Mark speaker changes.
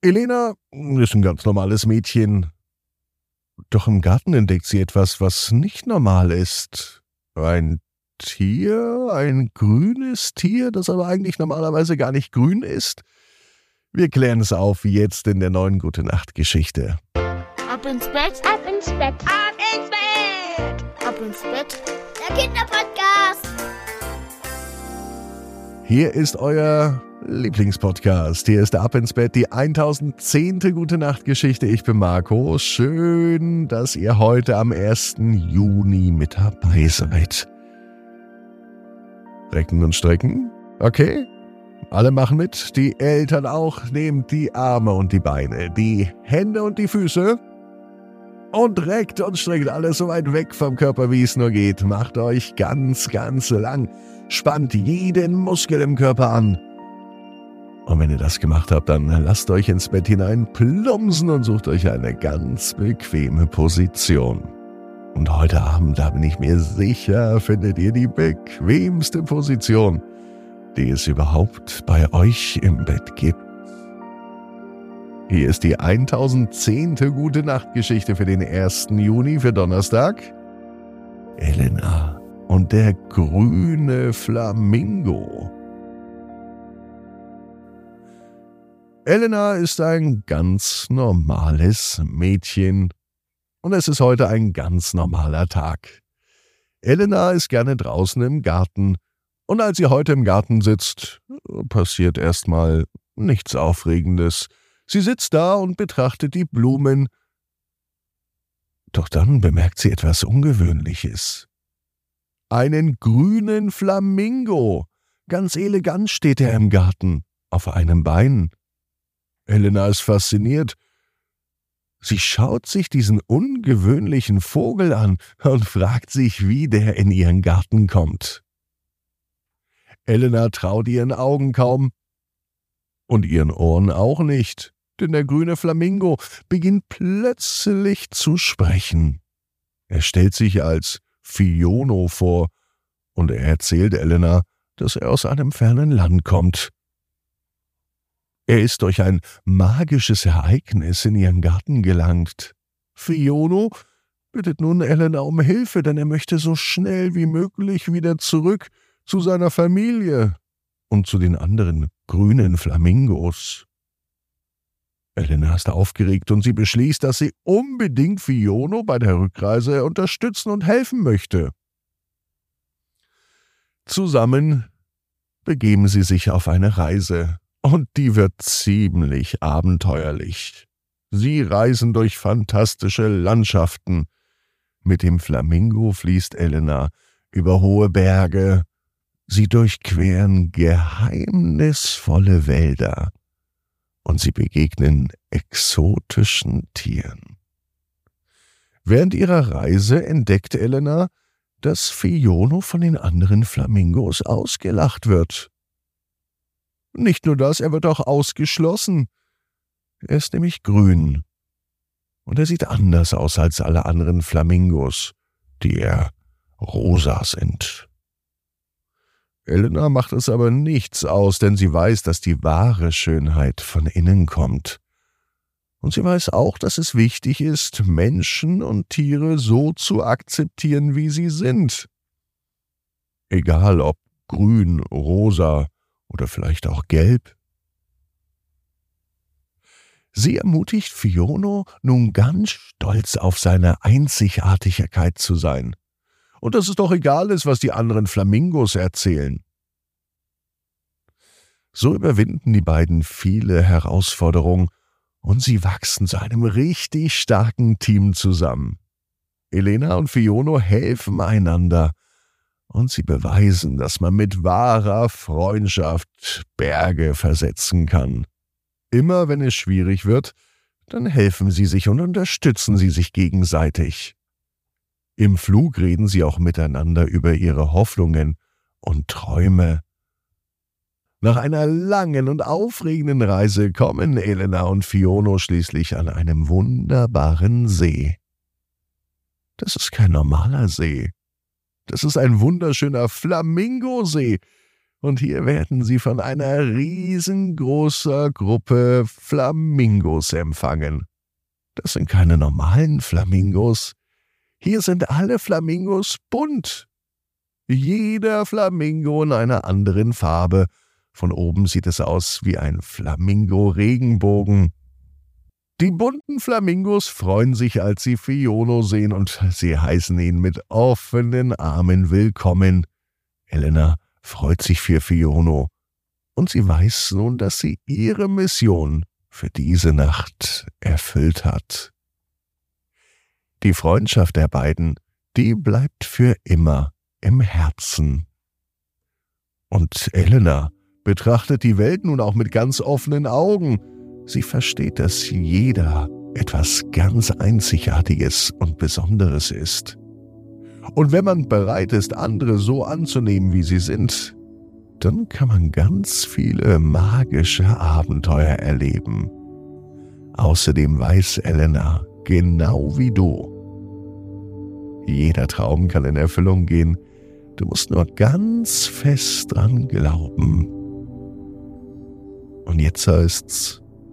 Speaker 1: Elena ist ein ganz normales Mädchen. Doch im Garten entdeckt sie etwas, was nicht normal ist. Ein Tier, ein grünes Tier, das aber eigentlich normalerweise gar nicht grün ist. Wir klären es auf jetzt in der neuen Gute Nacht Geschichte.
Speaker 2: Ab ins Bett, ab ins Bett, ab ins Bett, ab ins Bett. Der Kinderpodcast.
Speaker 1: Hier ist euer Lieblingspodcast. Hier ist Ab ins Bett, die 1010. Gute Nacht Geschichte. Ich bin Marco. Schön, dass ihr heute am 1. Juni mit dabei seid. Recken und strecken. Okay. Alle machen mit. Die Eltern auch. Nehmt die Arme und die Beine, die Hände und die Füße. Und reckt und streckt alles so weit weg vom Körper, wie es nur geht. Macht euch ganz, ganz lang. Spannt jeden Muskel im Körper an. Und wenn ihr das gemacht habt, dann lasst euch ins Bett hinein plumpsen und sucht euch eine ganz bequeme Position. Und heute Abend, da bin ich mir sicher, findet ihr die bequemste Position, die es überhaupt bei euch im Bett gibt. Hier ist die 1010. Gute Nacht Geschichte für den 1. Juni für Donnerstag. Elena und der grüne Flamingo. Elena ist ein ganz normales Mädchen und es ist heute ein ganz normaler Tag. Elena ist gerne draußen im Garten und als sie heute im Garten sitzt, passiert erstmal nichts Aufregendes. Sie sitzt da und betrachtet die Blumen. Doch dann bemerkt sie etwas Ungewöhnliches. Einen grünen Flamingo. Ganz elegant steht er im Garten, auf einem Bein. Helena ist fasziniert. Sie schaut sich diesen ungewöhnlichen Vogel an und fragt sich, wie der in ihren Garten kommt. Elena traut ihren Augen kaum und ihren Ohren auch nicht, denn der grüne Flamingo beginnt plötzlich zu sprechen. Er stellt sich als Fiono vor, und er erzählt Elena, dass er aus einem fernen Land kommt. Er ist durch ein magisches Ereignis in ihren Garten gelangt. Fiono bittet nun Elena um Hilfe, denn er möchte so schnell wie möglich wieder zurück zu seiner Familie und zu den anderen grünen Flamingos. Elena ist aufgeregt und sie beschließt, dass sie unbedingt Fiono bei der Rückreise unterstützen und helfen möchte. Zusammen begeben sie sich auf eine Reise, und die wird ziemlich abenteuerlich. Sie reisen durch fantastische Landschaften. Mit dem Flamingo fließt Elena über hohe Berge. Sie durchqueren geheimnisvolle Wälder und sie begegnen exotischen Tieren. Während ihrer Reise entdeckt Elena, dass Fiono von den anderen Flamingos ausgelacht wird. Nicht nur das, er wird auch ausgeschlossen. Er ist nämlich grün. Und er sieht anders aus als alle anderen Flamingos, die eher rosa sind. Elena macht es aber nichts aus, denn sie weiß, dass die wahre Schönheit von innen kommt. Und sie weiß auch, dass es wichtig ist, Menschen und Tiere so zu akzeptieren, wie sie sind. Egal ob grün, rosa oder vielleicht auch gelb. Sie ermutigt Fiono, nun ganz stolz auf seine Einzigartigkeit zu sein und dass es doch egal ist, was die anderen Flamingos erzählen. So überwinden die beiden viele Herausforderungen und sie wachsen zu einem richtig starken Team zusammen. Elena und Fiono helfen einander und sie beweisen, dass man mit wahrer Freundschaft Berge versetzen kann. Immer wenn es schwierig wird, dann helfen sie sich und unterstützen sie sich gegenseitig. Im Flug reden sie auch miteinander über ihre Hoffnungen und Träume. Nach einer langen und aufregenden Reise kommen Elena und Fiono schließlich an einem wunderbaren See. Das ist kein normaler See. Das ist ein wunderschöner Flamingosee. und hier werden sie von einer riesengroßer Gruppe Flamingos empfangen. Das sind keine normalen Flamingos. Hier sind alle Flamingos bunt. Jeder Flamingo in einer anderen Farbe. Von oben sieht es aus wie ein Flamingo-Regenbogen. Die bunten Flamingos freuen sich, als sie Fiono sehen, und sie heißen ihn mit offenen Armen willkommen. Elena freut sich für Fiono, und sie weiß nun, dass sie ihre Mission für diese Nacht erfüllt hat. Die Freundschaft der beiden, die bleibt für immer im Herzen. Und Elena betrachtet die Welt nun auch mit ganz offenen Augen. Sie versteht, dass jeder etwas ganz Einzigartiges und Besonderes ist. Und wenn man bereit ist, andere so anzunehmen, wie sie sind, dann kann man ganz viele magische Abenteuer erleben. Außerdem weiß Elena, genau wie du, jeder Traum kann in Erfüllung gehen, du musst nur ganz fest dran glauben. Und jetzt heißt's,